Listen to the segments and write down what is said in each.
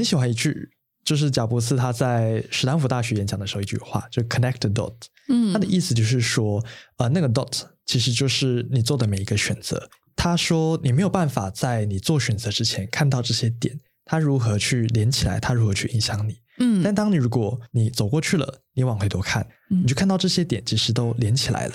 很喜欢一句，就是贾伯斯他在史丹福大学演讲的时候一句话，就 connect the dot。嗯，他的意思就是说，呃，那个 dot 其实就是你做的每一个选择。他说，你没有办法在你做选择之前看到这些点，它如何去连起来，它如何去影响你。嗯，但当你如果你走过去了，你往回头看，你就看到这些点其实都连起来了。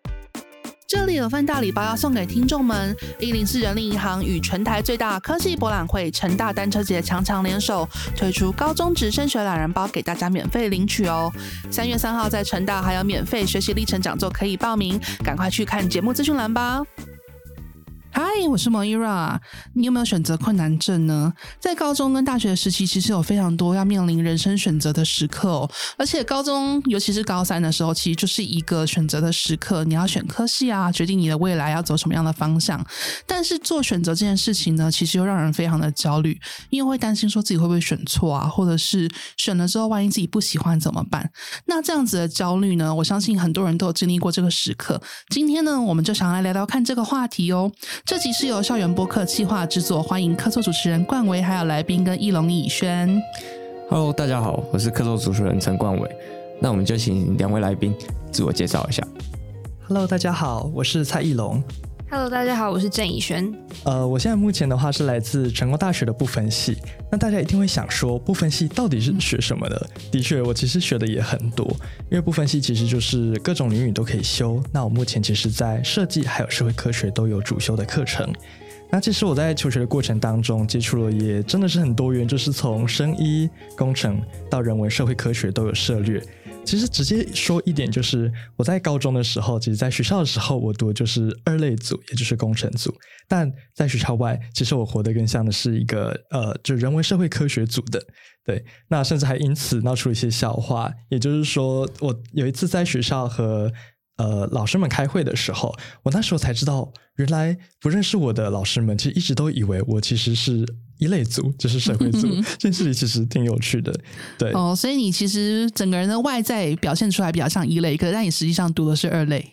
这里有份大礼包要送给听众们。一零四人力银行与全台最大科技博览会成大单车节强强联手，推出高中直升学懒人包给大家免费领取哦。三月三号在成大还有免费学习历程讲座可以报名，赶快去看节目资讯栏吧。嗨，我是 Moira。你有没有选择困难症呢？在高中跟大学时期，其实有非常多要面临人生选择的时刻哦。而且高中，尤其是高三的时候，其实就是一个选择的时刻。你要选科系啊，决定你的未来要走什么样的方向。但是做选择这件事情呢，其实又让人非常的焦虑，因为会担心说自己会不会选错啊，或者是选了之后，万一自己不喜欢怎么办？那这样子的焦虑呢，我相信很多人都有经历过这个时刻。今天呢，我们就想来聊聊看这个话题哦。这集是由校园播客企划制作，欢迎客座主持人冠维，还有来宾跟翼龙、以轩。Hello，大家好，我是客座主持人陈冠维。那我们就请两位来宾自我介绍一下。Hello，大家好，我是蔡翼龙。Hello，大家好，我是郑以轩。呃，我现在目前的话是来自成功大学的不分系。那大家一定会想说，不分系到底是学什么的？的确，我其实学的也很多，因为不分系其实就是各种领域都可以修。那我目前其实，在设计还有社会科学都有主修的课程。那其实我在求学的过程当中，接触了也真的是很多元，就是从生医、工程到人文、社会科学都有涉猎。其实直接说一点，就是我在高中的时候，其实在学校的时候，我读的就是二类组，也就是工程组；但在学校外，其实我活得更像的是一个呃，就人文社会科学组的。对，那甚至还因此闹出了一些笑话。也就是说，我有一次在学校和呃老师们开会的时候，我那时候才知道，原来不认识我的老师们，其实一直都以为我其实是。一类组就是社会组，这件事情其实挺有趣的，对哦，所以你其实整个人的外在表现出来比较像一类，可是但你实际上读的是二类，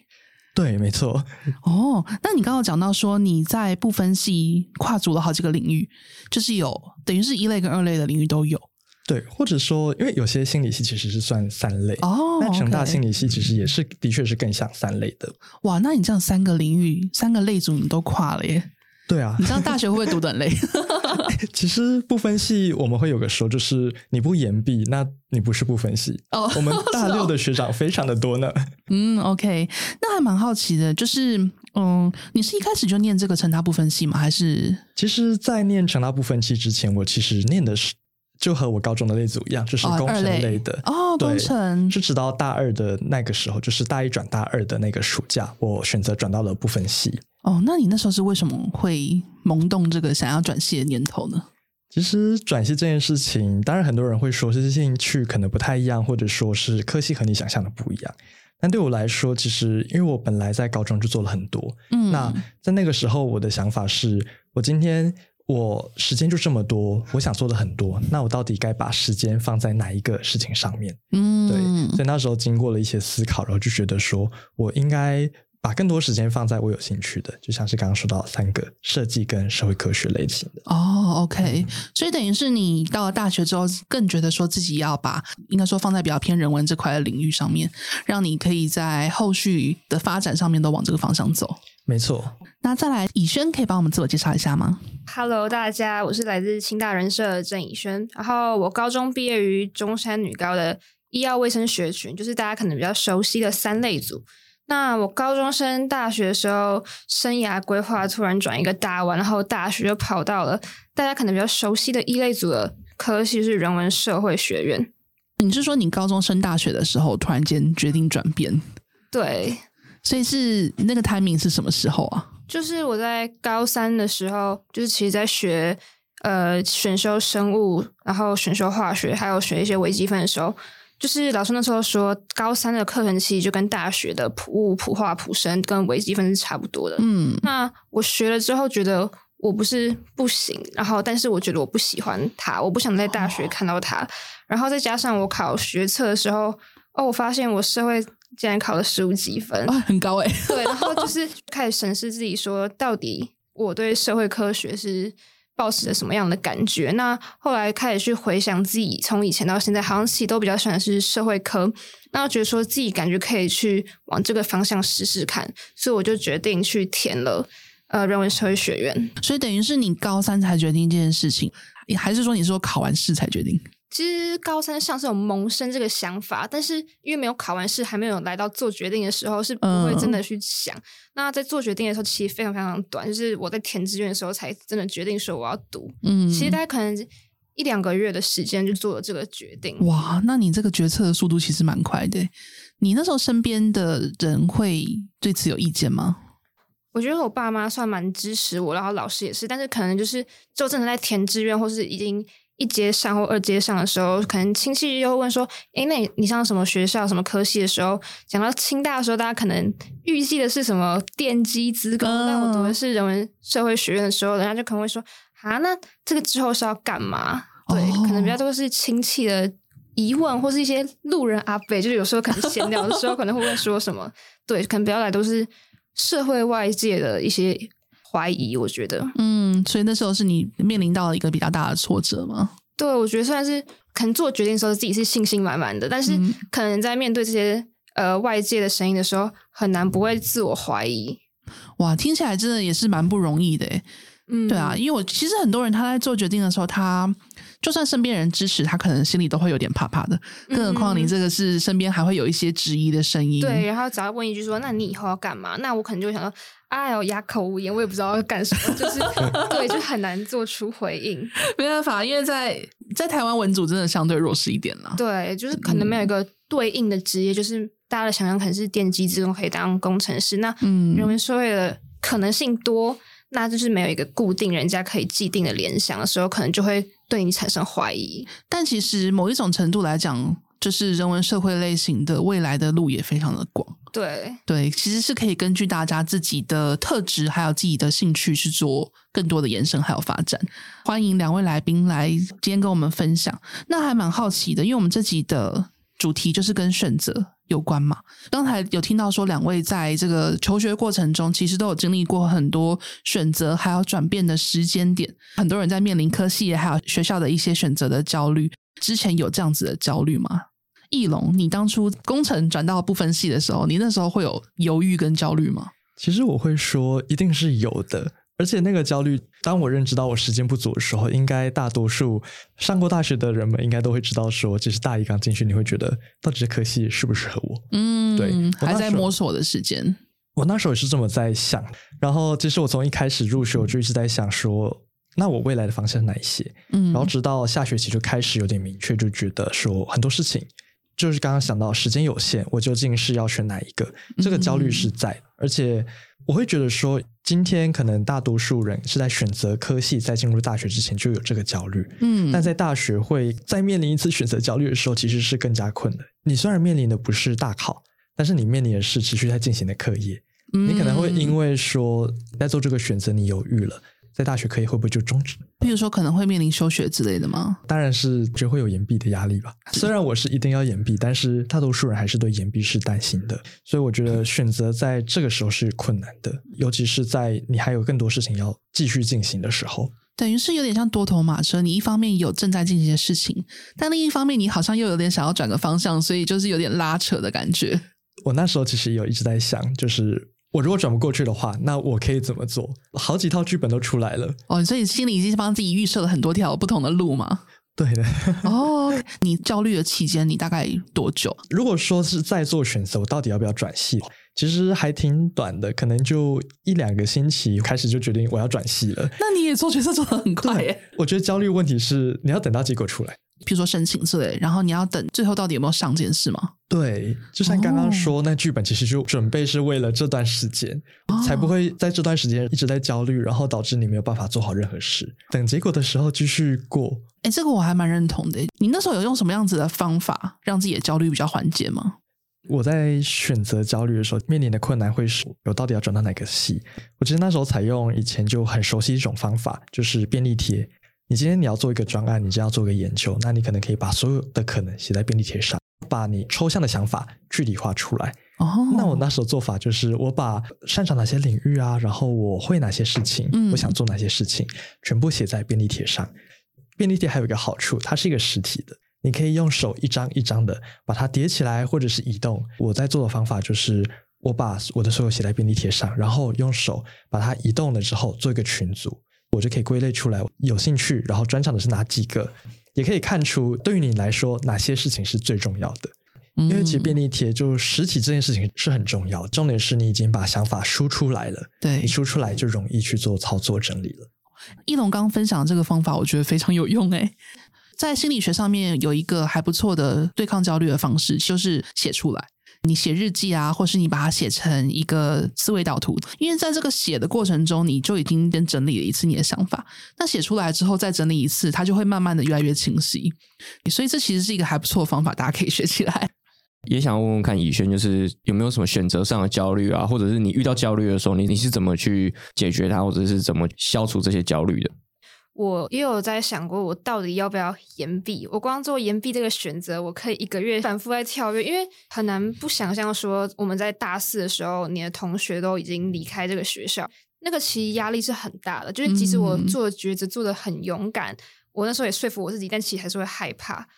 对，没错。哦，那你刚刚讲到说你在不分析跨足了好几个领域，就是有等于是一类跟二类的领域都有，对，或者说因为有些心理系其实是算三类哦，那成大心理系其实也是的确是更像三类的。哇，那你这样三个领域三个类组你都跨了耶？对啊，你知道大学会不会读得很累？其实不分系我们会有个说，就是你不言毕，那你不是不分系。哦，我们大六的学长非常的多呢。嗯，OK，那还蛮好奇的，就是嗯，你是一开始就念这个成大不分系吗？还是？其实，在念成大不分系之前，我其实念的是就和我高中的那组一样，就是工程类的。哦，对，工程。是直到大二的那个时候，就是大一转大二的那个暑假，我选择转到了部分系。哦，那你那时候是为什么会萌动这个想要转系的念头呢？其实转系这件事情，当然很多人会说是兴趣可能不太一样，或者说是科系和你想象的不一样。但对我来说，其实因为我本来在高中就做了很多，嗯，那在那个时候我的想法是，我今天我时间就这么多，我想做的很多，那我到底该把时间放在哪一个事情上面？嗯，对，所以那时候经过了一些思考，然后就觉得说我应该。把更多时间放在我有兴趣的，就像是刚刚说到三个设计跟社会科学类型的。哦，OK，所以等于是你到了大学之后，更觉得说自己要把应该说放在比较偏人文这块的领域上面，让你可以在后续的发展上面都往这个方向走。没错。那再来，以轩可以帮我们自我介绍一下吗？Hello，大家，我是来自清大人社的郑以轩，然后我高中毕业于中山女高的医药卫生学群，就是大家可能比较熟悉的三类组。那我高中升大学的时候，生涯规划突然转一个大弯，然后大学就跑到了大家可能比较熟悉的一类组的科系，是人文社会学院。你是说你高中升大学的时候，突然间决定转变？对，所以是那个 timing 是什么时候啊？就是我在高三的时候，就是其实在学呃选修生物，然后选修化学，还有学一些微积分的时候。就是老师那时候说，高三的课程其实就跟大学的普物、普化、普生跟微积分是差不多的。嗯，那我学了之后觉得我不是不行，然后但是我觉得我不喜欢它，我不想在大学看到它。哦、然后再加上我考学测的时候，哦，我发现我社会竟然考了十五几分，哦、很高哎。对，然后就是 开始审视自己，说到底我对社会科学是。抱持着什么样的感觉？那后来开始去回想自己从以前到现在，好像自己都比较喜欢是社会科。那我觉得说自己感觉可以去往这个方向试试看，所以我就决定去填了呃人文社会学院。所以等于是你高三才决定这件事情，还是说你说考完试才决定？其实高三上是有萌生这个想法，但是因为没有考完试，还没有来到做决定的时候，是不会真的去想。嗯、那在做决定的时候，其实非常非常短，就是我在填志愿的时候才真的决定说我要读。嗯，其实大概可能一两个月的时间就做了这个决定。哇，那你这个决策的速度其实蛮快的。你那时候身边的人会对此有意见吗？我觉得我爸妈算蛮支持我，然后老师也是，但是可能就是就真的在填志愿或是已经。一阶上或二阶上的时候，可能亲戚又会问说：“诶，那你你上什么学校、什么科系的时候？”讲到清大的时候，大家可能预计的是什么电机资工，但、嗯、我读的是人文社会学院的时候，人家就可能会说：“啊，那这个之后是要干嘛？”对，哦、可能比较多是亲戚的疑问，或是一些路人阿伯，就是有时候可能闲聊的时候，可能会问说什么？对，可能比较来都是社会外界的一些。怀疑，我觉得，嗯，所以那时候是你面临到了一个比较大的挫折吗？对，我觉得算是可能做决定的时候自己是信心满满的，但是可能在面对这些呃外界的声音的时候，很难不会自我怀疑。哇，听起来真的也是蛮不容易的，嗯，对啊，因为我其实很多人他在做决定的时候，他就算身边人支持，他可能心里都会有点怕怕的，更何况你这个是身边还会有一些质疑的声音。对，然后只要问一句说：“那你以后要干嘛？”那我可能就会想说。哎呦，哑口无言，我也不知道要干什么，就是 对，就很难做出回应。没办法，因为在在台湾文组真的相对弱势一点了。对，就是可能没有一个对应的职业，嗯、就是大家的想象可能是电机、之中可以当工程师，那嗯，人文社会的可能性多，那就是没有一个固定人家可以既定的联想的时候，可能就会对你产生怀疑。但其实某一种程度来讲，就是人文社会类型的未来的路也非常的广。对对，其实是可以根据大家自己的特质还有自己的兴趣去做更多的延伸还有发展。欢迎两位来宾来今天跟我们分享。那还蛮好奇的，因为我们这集的主题就是跟选择有关嘛。刚才有听到说两位在这个求学过程中，其实都有经历过很多选择还有转变的时间点。很多人在面临科系还有学校的一些选择的焦虑。之前有这样子的焦虑吗？奕龙，你当初工程转到不分系的时候，你那时候会有犹豫跟焦虑吗？其实我会说，一定是有的。而且那个焦虑，当我认知到我时间不足的时候，应该大多数上过大学的人们应该都会知道，说，其实大一刚进去，你会觉得到底这科系适不适合我？嗯，对，还在摸索的时间。我那时候也是这么在想。然后，其实我从一开始入学，我就一直在想说。那我未来的方向是哪一些？嗯，然后直到下学期就开始有点明确，就觉得说很多事情就是刚刚想到时间有限，我究竟是要选哪一个？这个焦虑是在，嗯、而且我会觉得说，今天可能大多数人是在选择科系，在进入大学之前就有这个焦虑，嗯，但在大学会在面临一次选择焦虑的时候，其实是更加困难。你虽然面临的不是大考，但是你面临的是持续在进行的课业，嗯、你可能会因为说在做这个选择，你犹豫了。在大学可以会不会就终止？比如说可能会面临休学之类的吗？当然是就会有延毕的压力吧。虽然我是一定要延毕，但是大多数人还是对延毕是担心的。所以我觉得选择在这个时候是困难的，尤其是在你还有更多事情要继续进行的时候。等于是有点像多头马车，你一方面有正在进行的事情，但另一方面你好像又有点想要转个方向，所以就是有点拉扯的感觉。我那时候其实有一直在想，就是。我如果转不过去的话，那我可以怎么做？好几套剧本都出来了哦，所以心里已经帮自己预设了很多条不同的路嘛。对的。哦，你焦虑的期间，你大概多久？如果说是在做选择，我到底要不要转系？其实还挺短的，可能就一两个星期，开始就决定我要转系了。那你也做决策做得很快耶。我觉得焦虑问题是你要等到结果出来。比如说申请之类，然后你要等最后到底有没有上这件事吗？对，就像刚刚说，哦、那剧本其实就准备是为了这段时间，哦、才不会在这段时间一直在焦虑，然后导致你没有办法做好任何事。等结果的时候继续过。哎，这个我还蛮认同的。你那时候有用什么样子的方法让自己的焦虑比较缓解吗？我在选择焦虑的时候，面临的困难会是我到底要转到哪个系？我其实那时候采用以前就很熟悉一种方法，就是便利贴。你今天你要做一个专案，你就要做一个研究，那你可能可以把所有的可能写在便利贴上，把你抽象的想法具体化出来。哦，那我那时候做法就是，我把擅长哪些领域啊，然后我会哪些事情，嗯，我想做哪些事情，全部写在便利贴上。便利贴还有一个好处，它是一个实体的。你可以用手一张一张的把它叠起来，或者是移动。我在做的方法就是，我把我的所有写在便利贴上，然后用手把它移动了之后，做一个群组，我就可以归类出来有兴趣，然后专长的是哪几个，也可以看出对于你来说哪些事情是最重要的。因为其实便利贴就实体这件事情是很重要，重点是你已经把想法输出来了，对，你输出来就容易去做操作整理了。一龙刚分享的这个方法，我觉得非常有用诶。在心理学上面有一个还不错的对抗焦虑的方式，就是写出来。你写日记啊，或是你把它写成一个思维导图，因为在这个写的过程中，你就已经先整理了一次你的想法。那写出来之后再整理一次，它就会慢慢的越来越清晰。所以这其实是一个还不错的方法，大家可以学起来。也想问问看以轩，就是有没有什么选择上的焦虑啊，或者是你遇到焦虑的时候，你你是怎么去解决它，或者是怎么消除这些焦虑的？我也有在想过，我到底要不要延毕？我光做延毕这个选择，我可以一个月反复在跳跃，因为很难不想象说我们在大四的时候，你的同学都已经离开这个学校，那个其实压力是很大的。就是即使我做抉择做的很勇敢，我那时候也说服我自己，但其实还是会害怕。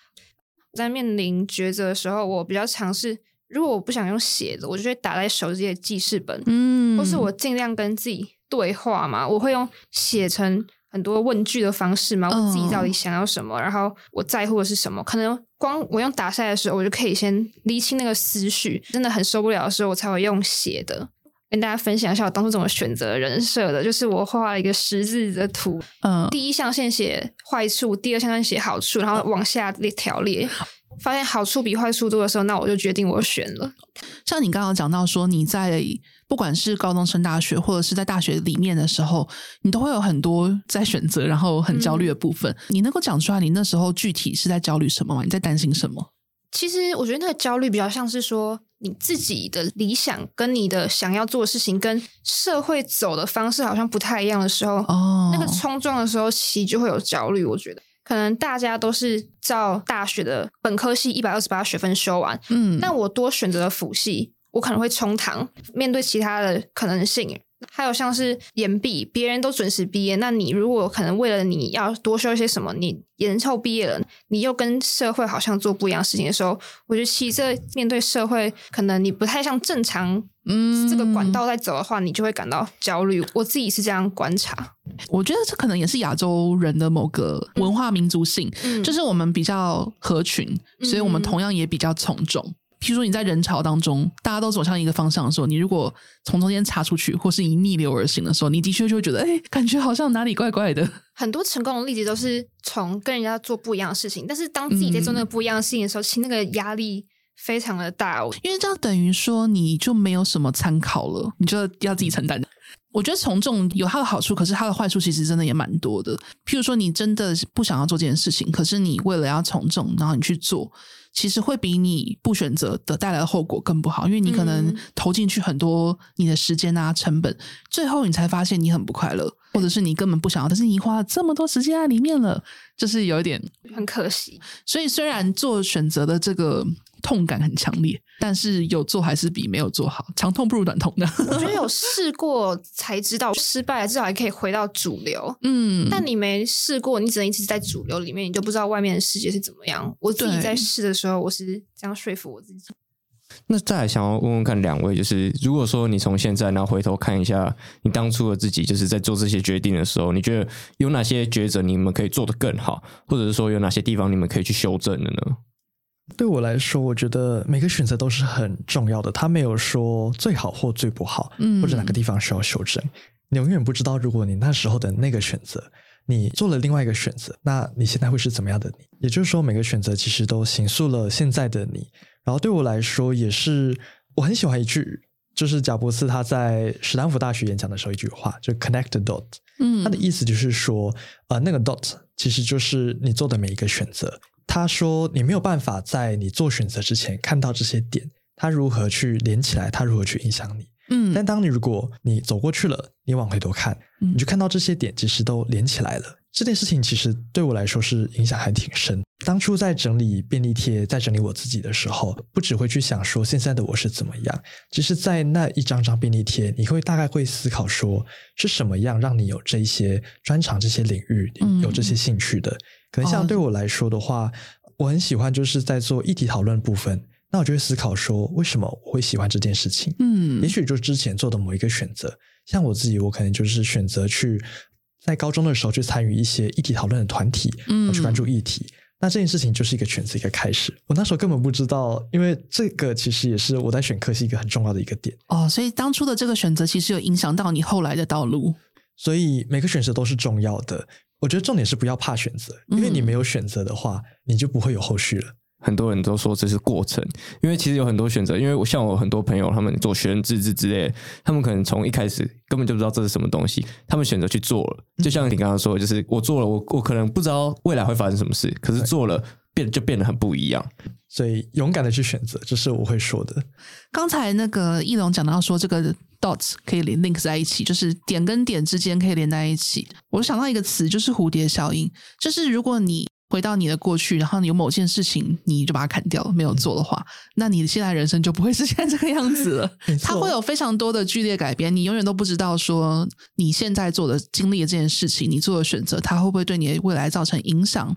在面临抉择的时候，我比较尝试，如果我不想用写的，我就会打在手机的记事本，嗯，或是我尽量跟自己对话嘛，我会用写成。很多问句的方式嘛，我自己到底想要什么，oh. 然后我在乎的是什么？可能光我用打下来的时候，我就可以先理清那个思绪。真的很受不了的时候，我才会用写的。跟大家分享一下我当初怎么选择人设的，就是我画了一个十字的图，嗯，uh. 第一象限写坏处，第二象限写好处，然后往下列条列。发现好处比坏处多的时候，那我就决定我选了。像你刚刚讲到说，你在不管是高中升大学，或者是在大学里面的时候，你都会有很多在选择，然后很焦虑的部分。嗯、你能够讲出来，你那时候具体是在焦虑什么吗？你在担心什么？其实我觉得那个焦虑比较像是说，你自己的理想跟你的想要做的事情跟社会走的方式好像不太一样的时候，哦，那个冲撞的时候，其实就会有焦虑。我觉得。可能大家都是照大学的本科系一百二十八学分修完，嗯，那我多选择了辅系，我可能会冲堂，面对其他的可能性。还有像是延毕，别人都准时毕业，那你如果可能为了你要多修一些什么，你延后毕业了，你又跟社会好像做不一样的事情的时候，我觉得其实面对社会，可能你不太像正常嗯这个管道在走的话，嗯、你就会感到焦虑。我自己是这样观察，我觉得这可能也是亚洲人的某个文化民族性，嗯、就是我们比较合群，所以我们同样也比较从众。譬如说你在人潮当中，大家都走向一个方向的时候，你如果从中间插出去，或是以逆流而行的时候，你的确就会觉得，哎，感觉好像哪里怪怪的。很多成功的例子都是从跟人家做不一样的事情，但是当自己在做那个不一样的事情的时候，嗯、其实那个压力非常的大，因为这样等于说你就没有什么参考了，你就要自己承担。我觉得从众有它的好处，可是它的坏处其实真的也蛮多的。譬如说，你真的不想要做这件事情，可是你为了要从众，然后你去做。其实会比你不选择的带来的后果更不好，因为你可能投进去很多你的时间啊、成本，最后你才发现你很不快乐，或者是你根本不想要，但是你花了这么多时间在里面了，就是有一点很可惜。所以虽然做选择的这个。痛感很强烈，但是有做还是比没有做好，长痛不如短痛的。我觉得有试过才知道，失败了至少还可以回到主流。嗯，但你没试过，你只能一直在主流里面，你就不知道外面的世界是怎么样。我自己在试的时候，我是这样说服我自己。那再来想要问问看两位，就是如果说你从现在然后回头看一下你当初的自己，就是在做这些决定的时候，你觉得有哪些抉择你们可以做得更好，或者是说有哪些地方你们可以去修正的呢？对我来说，我觉得每个选择都是很重要的。他没有说最好或最不好，嗯，或者哪个地方需要修正。你永远不知道，如果你那时候的那个选择，你做了另外一个选择，那你现在会是怎么样的你？也就是说，每个选择其实都形塑了现在的你。然后对我来说，也是我很喜欢一句，就是贾伯斯他在史丹福大学演讲的时候一句话，就 “connect the dot”。嗯，他的意思就是说，呃，那个 dot 其实就是你做的每一个选择。他说，你没有办法在你做选择之前看到这些点，它如何去连起来，它如何去影响你。嗯，但当你如果你走过去了，你往回头看，你就看到这些点其实都连起来了。这件事情其实对我来说是影响还挺深。当初在整理便利贴，在整理我自己的时候，不只会去想说现在的我是怎么样，其实，在那一张张便利贴，你会大概会思考说是什么样让你有这些专长、这些领域、有这些兴趣的。可能像对我来说的话，我很喜欢就是在做议题讨论部分，那我就会思考说，为什么我会喜欢这件事情？嗯，也许就是之前做的某一个选择，像我自己，我可能就是选择去。在高中的时候去参与一些议题讨论的团体，嗯，去关注议题。那这件事情就是一个选择，一个开始。我那时候根本不知道，因为这个其实也是我在选科系一个很重要的一个点。哦，所以当初的这个选择其实有影响到你后来的道路。所以每个选择都是重要的。我觉得重点是不要怕选择，因为你没有选择的话，你就不会有后续了。很多人都说这是过程，因为其实有很多选择。因为我像我很多朋友，他们做学生自治之类的，他们可能从一开始根本就不知道这是什么东西，他们选择去做了。就像你刚刚说的，就是我做了，我我可能不知道未来会发生什么事，可是做了变就变得很不一样。所以勇敢的去选择，这是我会说的。刚才那个翼龙讲到说，这个 dots 可以连 link 在一起，就是点跟点之间可以连在一起。我想到一个词，就是蝴蝶效应，就是如果你。回到你的过去，然后你有某件事情，你就把它砍掉了，没有做的话，那你现在人生就不会是现在这个样子了。它会有非常多的剧烈改变，你永远都不知道说你现在做的、经历的这件事情，你做的选择，它会不会对你的未来造成影响？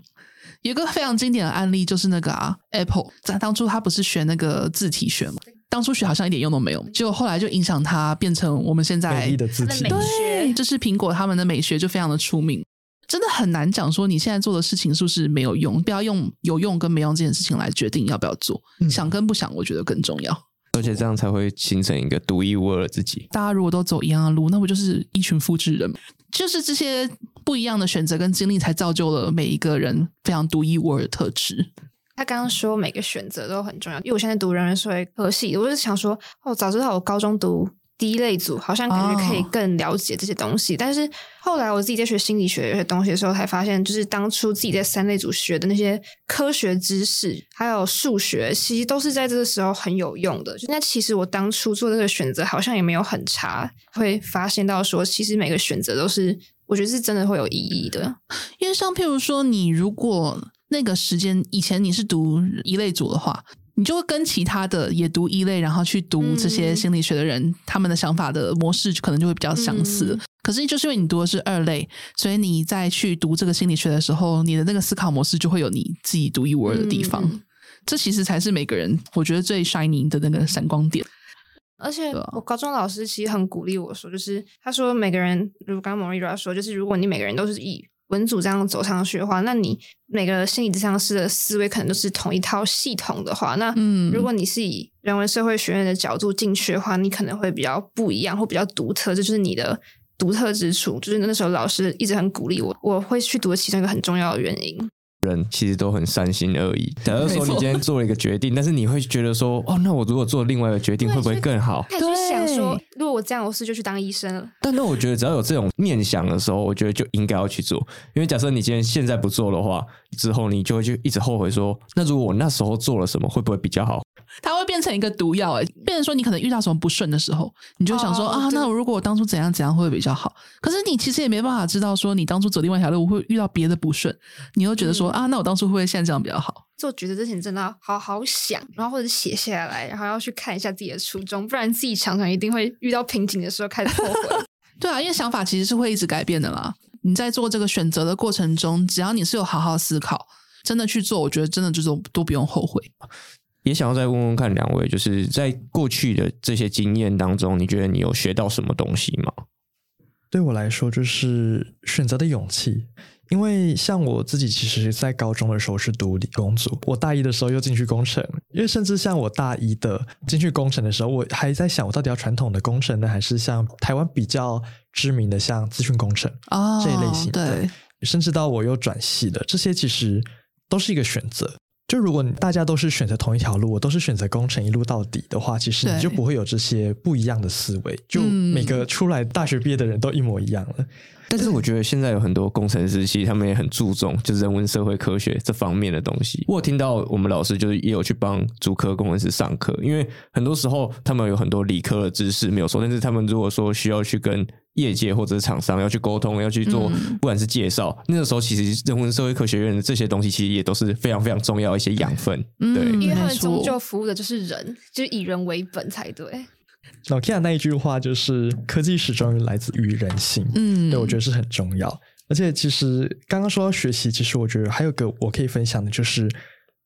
有一个非常经典的案例就是那个啊，Apple 在当初他不是学那个字体学嘛，当初学好像一点用都没有，结果后来就影响他变成我们现在美丽的字体，对，就是苹果他们的美学就非常的出名。真的很难讲说你现在做的事情是不是没有用，不要用有用跟没用这件事情来决定要不要做，嗯、想跟不想，我觉得更重要。而且这样才会形成一个独一无二的自己。大家如果都走一样的路，那不就是一群复制人？就是这些不一样的选择跟经历，才造就了每一个人非常独一无二的特质。他刚刚说每个选择都很重要，因为我现在读人文社会科系，我就想说，哦，早知道我高中读。第一类组好像感觉可以更了解这些东西，oh. 但是后来我自己在学心理学有些东西的时候，才发现，就是当初自己在三类组学的那些科学知识，还有数学，其实都是在这个时候很有用的。就那其实我当初做这个选择，好像也没有很差，会发现到说，其实每个选择都是，我觉得是真的会有意义的。因为像譬如说，你如果那个时间以前你是读一类组的话。你就会跟其他的也读一类，然后去读这些心理学的人，嗯、他们的想法的模式可能就会比较相似。嗯、可是就是因为你读的是二类，所以你在去读这个心理学的时候，你的那个思考模式就会有你自己独一无二的地方。嗯、这其实才是每个人我觉得最 shining 的那个闪光点。而且我高中老师其实很鼓励我说，就是他说每个人，如刚刚 Maureen 说，就是如果你每个人都是以文组这样走上去的话，那你每个心理咨商师的思维可能都是同一套系统的话，那如果你是以人文社会学院的角度进去的话，你可能会比较不一样，或比较独特，这就是你的独特之处。就是那时候老师一直很鼓励我，我会去读的其中一个很重要的原因。人其实都很三心二意。假如说你今天做了一个决定，但是你会觉得说，哦，那我如果做另外一个决定，会不会更好？对，想说，如果我这样，我是就去当医生了。但那我觉得，只要有这种念想的时候，我觉得就应该要去做。因为假设你今天现在不做的话，之后你就会去一直后悔说，那如果我那时候做了什么，会不会比较好？它会变成一个毒药，哎，变成说你可能遇到什么不顺的时候，你就想说、oh, 啊，那我如果我当初怎样怎样会比较好？可是你其实也没办法知道说你当初走另外一条路会遇到别的不顺，你又觉得说、嗯、啊，那我当初会不会现在这样比较好？做抉择之前真的要好好想，然后或者写下来，然后要去看一下自己的初衷，不然自己常常一定会遇到瓶颈的时候开始后悔。对啊，因为想法其实是会一直改变的啦。你在做这个选择的过程中，只要你是有好好思考，真的去做，我觉得真的就是都不用后悔。也想要再问问看两位，就是在过去的这些经验当中，你觉得你有学到什么东西吗？对我来说，就是选择的勇气。因为像我自己，其实在高中的时候是读理工组，我大一的时候又进去工程。因为甚至像我大一的进去工程的时候，我还在想，我到底要传统的工程呢，还是像台湾比较知名的像资讯工程、哦、这一类型的？对甚至到我又转系的，这些其实都是一个选择。就如果大家都是选择同一条路，我都是选择工程一路到底的话，其实你就不会有这些不一样的思维。就每个出来大学毕业的人都一模一样了。但是我觉得现在有很多工程师，其实他们也很注重就是人文社会科学这方面的东西。我有听到我们老师就是也有去帮主科工程师上课，因为很多时候他们有很多理科的知识没有说，但是他们如果说需要去跟业界或者是厂商要去沟通，要去做不管是介绍，嗯、那个时候其实人文社会科学院的这些东西其实也都是非常非常重要一些养分。对，因为他们终究服务的就是人，就是以人为本才对。老 Kia 那一句话就是“科技始终来自于人性”，嗯，对，我觉得是很重要。而且，其实刚刚说到学习，其实我觉得还有个我可以分享的，就是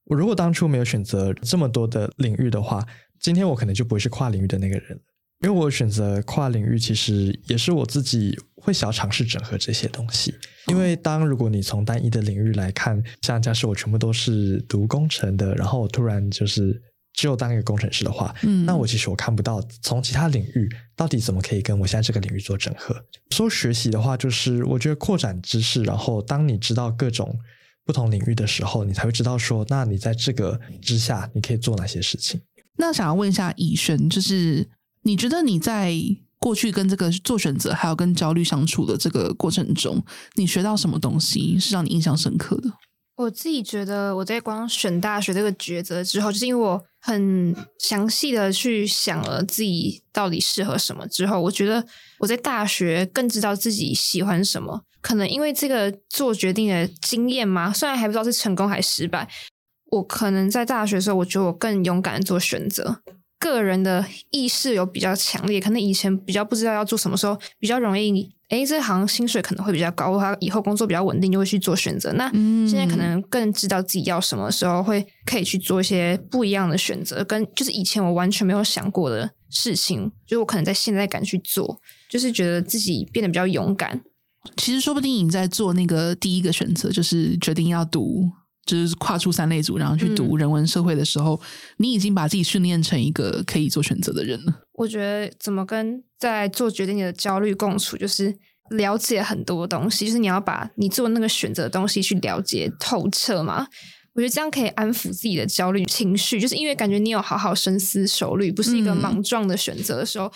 我如果当初没有选择这么多的领域的话，今天我可能就不会是跨领域的那个人。因为我选择跨领域，其实也是我自己会想要尝试整合这些东西。因为当如果你从单一的领域来看，像假设我全部都是读工程的，然后我突然就是。只有当一个工程师的话，嗯，那我其实我看不到从其他领域到底怎么可以跟我现在这个领域做整合。说学习的话，就是我觉得扩展知识，然后当你知道各种不同领域的时候，你才会知道说，那你在这个之下你可以做哪些事情。那想要问一下以轩，就是你觉得你在过去跟这个做选择，还有跟焦虑相处的这个过程中，你学到什么东西是让你印象深刻的？我自己觉得我在光选大学这个抉择之后，就是因为我很详细的去想了自己到底适合什么之后，我觉得我在大学更知道自己喜欢什么。可能因为这个做决定的经验嘛，虽然还不知道是成功还是失败，我可能在大学的时候，我觉得我更勇敢做选择。个人的意识有比较强烈，可能以前比较不知道要做什么时候，比较容易，诶，这行薪水可能会比较高，他以后工作比较稳定，就会去做选择。那现在可能更知道自己要什么时候，会可以去做一些不一样的选择，跟就是以前我完全没有想过的事情，就我可能在现在敢去做，就是觉得自己变得比较勇敢。其实说不定你在做那个第一个选择，就是决定要读。就是跨出三类组，然后去读人文社会的时候，嗯、你已经把自己训练成一个可以做选择的人了。我觉得怎么跟在做决定的焦虑共处，就是了解很多东西，就是你要把你做那个选择的东西去了解透彻嘛。我觉得这样可以安抚自己的焦虑情绪，就是因为感觉你有好好深思熟虑，不是一个莽撞的选择的时候，嗯、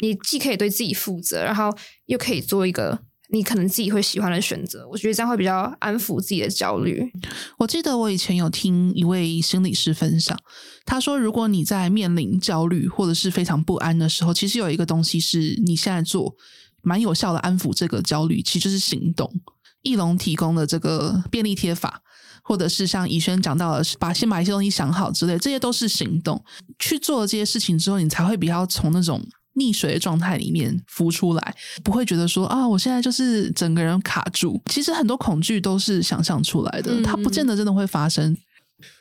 你既可以对自己负责，然后又可以做一个。你可能自己会喜欢的选择，我觉得这样会比较安抚自己的焦虑。我记得我以前有听一位心理师分享，他说，如果你在面临焦虑或者是非常不安的时候，其实有一个东西是你现在做蛮有效的安抚这个焦虑，其实就是行动。奕龙提供的这个便利贴法，或者是像以轩讲到的，把先把一些东西想好之类，这些都是行动。去做这些事情之后，你才会比较从那种。溺水的状态里面浮出来，不会觉得说啊，我现在就是整个人卡住。其实很多恐惧都是想象出来的，嗯、它不见得真的会发生。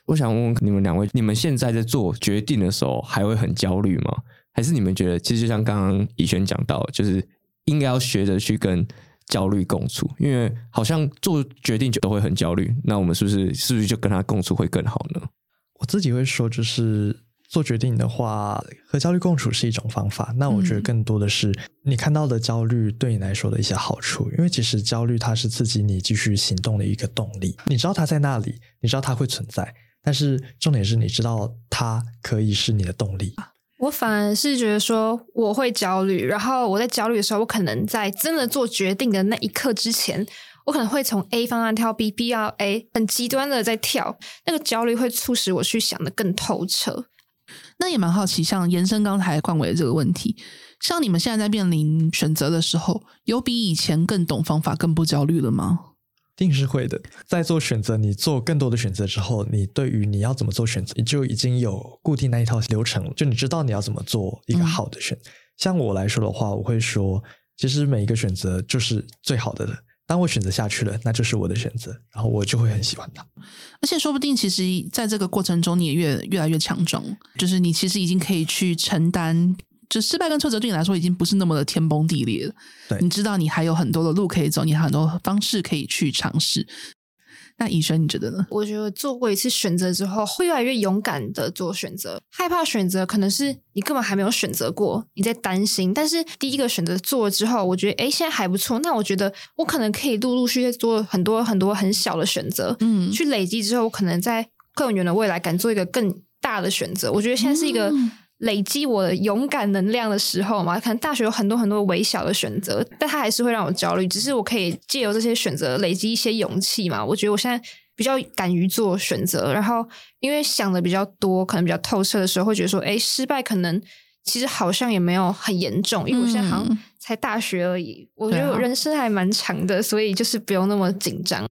我想问问你们两位，你们现在在做决定的时候还会很焦虑吗？还是你们觉得，其实就像刚刚以轩讲到，就是应该要学着去跟焦虑共处，因为好像做决定就都会很焦虑，那我们是不是是不是就跟他共处会更好呢？我自己会说，就是。做决定的话，和焦虑共处是一种方法。那我觉得更多的是你看到的焦虑对你来说的一些好处，因为其实焦虑它是刺激你继续行动的一个动力。你知道它在那里，你知道它会存在，但是重点是你知道它可以是你的动力。我反而是觉得说我会焦虑，然后我在焦虑的时候，我可能在真的做决定的那一刻之前，我可能会从 A 方案跳 B，B 到 A，很极端的在跳。那个焦虑会促使我去想得更透彻。那也蛮好奇，像延伸刚才冠伟的这个问题，像你们现在在面临选择的时候，有比以前更懂方法、更不焦虑了吗？定是会的。在做选择，你做更多的选择之后，你对于你要怎么做选择，你就已经有固定那一套流程了，就你知道你要怎么做一个好的选像我来说的话，我会说，其实每一个选择就是最好的了。当我选择下去了，那就是我的选择，然后我就会很喜欢他。而且说不定，其实在这个过程中，你也越越来越强壮。就是你其实已经可以去承担，就失败跟挫折对你来说已经不是那么的天崩地裂了。对，你知道你还有很多的路可以走，你还有很多方式可以去尝试。那宜萱你觉得呢？我觉得做过一次选择之后，会越来越勇敢的做选择。害怕选择，可能是你根本还没有选择过，你在担心。但是第一个选择做了之后，我觉得诶，现在还不错。那我觉得我可能可以陆陆续续做很多很多很小的选择，嗯，去累积之后，我可能在更远的未来敢做一个更大的选择。我觉得现在是一个。累积我勇敢能量的时候嘛，可能大学有很多很多微小的选择，但它还是会让我焦虑。只是我可以借由这些选择累积一些勇气嘛。我觉得我现在比较敢于做选择，然后因为想的比较多，可能比较透彻的时候，会觉得说，哎，失败可能其实好像也没有很严重，因为我现在好像才大学而已。我觉得我人生还蛮长的，所以就是不用那么紧张。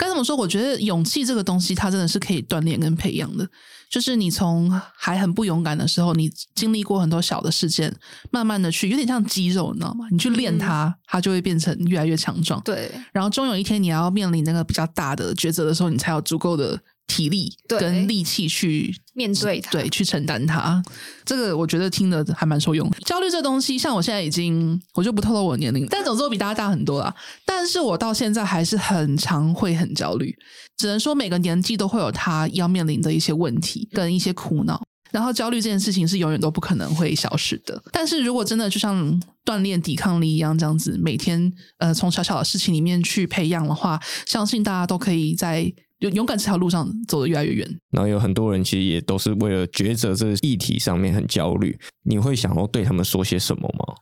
该怎么说？我觉得勇气这个东西，它真的是可以锻炼跟培养的。就是你从还很不勇敢的时候，你经历过很多小的事件，慢慢的去，有点像肌肉，你知道吗？你去练它，嗯、它就会变成越来越强壮。对。然后终有一天，你要面临那个比较大的抉择的时候，你才有足够的。体力跟力气去面对它，对，去承担它。这个我觉得听的还蛮受用的。焦虑这东西，像我现在已经，我就不透露我的年龄，但总之我比大家大很多啦。但是我到现在还是很常会很焦虑，只能说每个年纪都会有他要面临的一些问题跟一些苦恼。然后焦虑这件事情是永远都不可能会消失的。但是如果真的就像锻炼抵抗力一样，这样子每天呃从小小的事情里面去培养的话，相信大家都可以在。勇勇敢这条路上走得越来越远，然后有很多人其实也都是为了抉择这个议题上面很焦虑。你会想要对他们说些什么吗？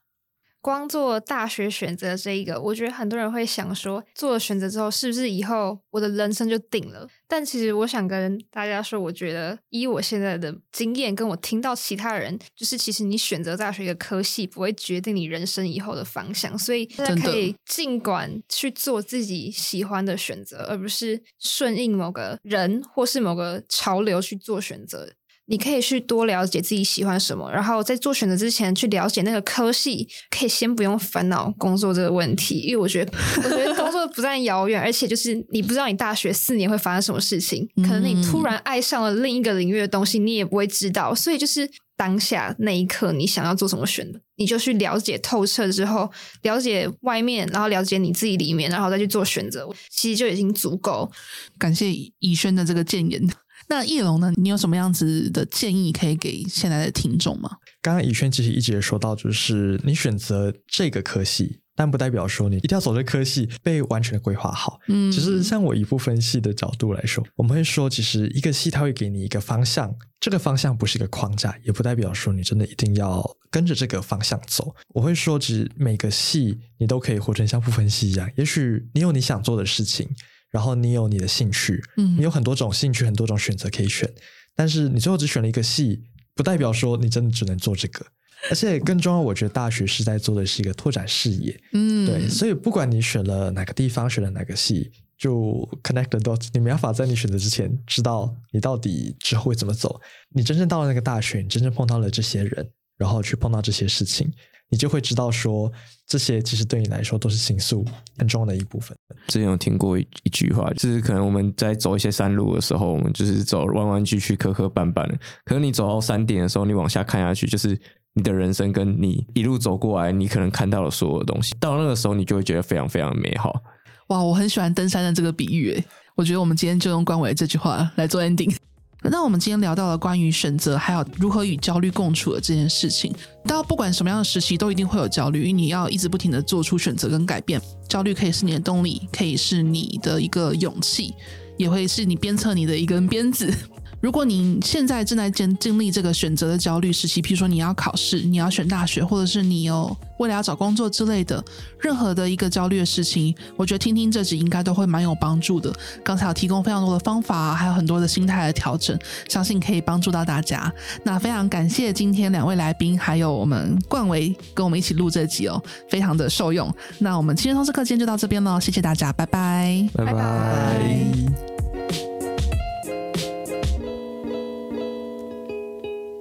光做大学选择这一个，我觉得很多人会想说，做了选择之后，是不是以后我的人生就定了？但其实我想跟大家说，我觉得以我现在的经验，跟我听到其他人，就是其实你选择大学一个科系，不会决定你人生以后的方向，所以大家可以尽管去做自己喜欢的选择，而不是顺应某个人或是某个潮流去做选择。你可以去多了解自己喜欢什么，然后在做选择之前去了解那个科系，可以先不用烦恼工作这个问题，因为我觉得，我觉得工作不但遥远，而且就是你不知道你大学四年会发生什么事情，可能你突然爱上了另一个领域的东西，你也不会知道。所以就是当下那一刻，你想要做什么选择，你就去了解透彻之后，了解外面，然后了解你自己里面，然后再去做选择，其实就已经足够。感谢以轩的这个建言。那叶龙呢？你有什么样子的建议可以给现在的听众吗？刚刚以轩其实一直也说到，就是你选择这个科系，但不代表说你一定要走这科系被完全的规划好。嗯，其实像我一部分系的角度来说，我们会说，其实一个系它会给你一个方向，这个方向不是一个框架，也不代表说你真的一定要跟着这个方向走。我会说，其实每个系你都可以活成像不分系一样，也许你有你想做的事情。然后你有你的兴趣，嗯，你有很多种兴趣，很多种选择可以选，但是你最后只选了一个系，不代表说你真的只能做这个。而且更重要，我觉得大学是在做的是一个拓展视野，嗯，对。所以不管你选了哪个地方，选了哪个系，就 connect the dots，你没办法在你选择之前知道你到底之后会怎么走。你真正到了那个大学，你真正碰到了这些人，然后去碰到这些事情。你就会知道说，这些其实对你来说都是形塑很重要的一部分。之前有听过一一句话，就是可能我们在走一些山路的时候，我们就是走弯弯曲曲、磕磕绊绊的。可能你走到山顶的时候，你往下看下去，就是你的人生跟你一路走过来，你可能看到了所有的东西。到那个时候，你就会觉得非常非常美好。哇，我很喜欢登山的这个比喻，诶，我觉得我们今天就用关伟这句话来做 ending。那我们今天聊到了关于选择，还有如何与焦虑共处的这件事情。到不管什么样的时期，都一定会有焦虑，因为你要一直不停的做出选择跟改变。焦虑可以是你的动力，可以是你的一个勇气，也会是你鞭策你的一根鞭子。如果你现在正在经经历这个选择的焦虑时期，譬如说你要考试，你要选大学，或者是你有未来要找工作之类的，任何的一个焦虑的事情，我觉得听听这集应该都会蛮有帮助的。刚才有提供非常多的方法，还有很多的心态的调整，相信可以帮助到大家。那非常感谢今天两位来宾，还有我们冠维跟我们一起录这集哦，非常的受用。那我们今天通识课今天就到这边了，谢谢大家，拜拜，拜拜。拜拜。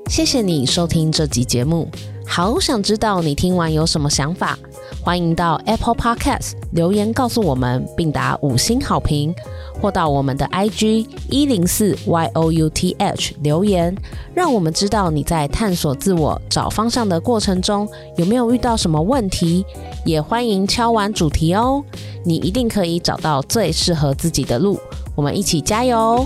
谢谢你收听这集节目，好想知道你听完有什么想法，欢迎到 Apple Podcast 留言告诉我们，并打五星好评，或到我们的 IG 一零四 youth 留言，让我们知道你在探索自我、找方向的过程中有没有遇到什么问题，也欢迎敲完主题哦，你一定可以找到最适合自己的路。我们一起加油！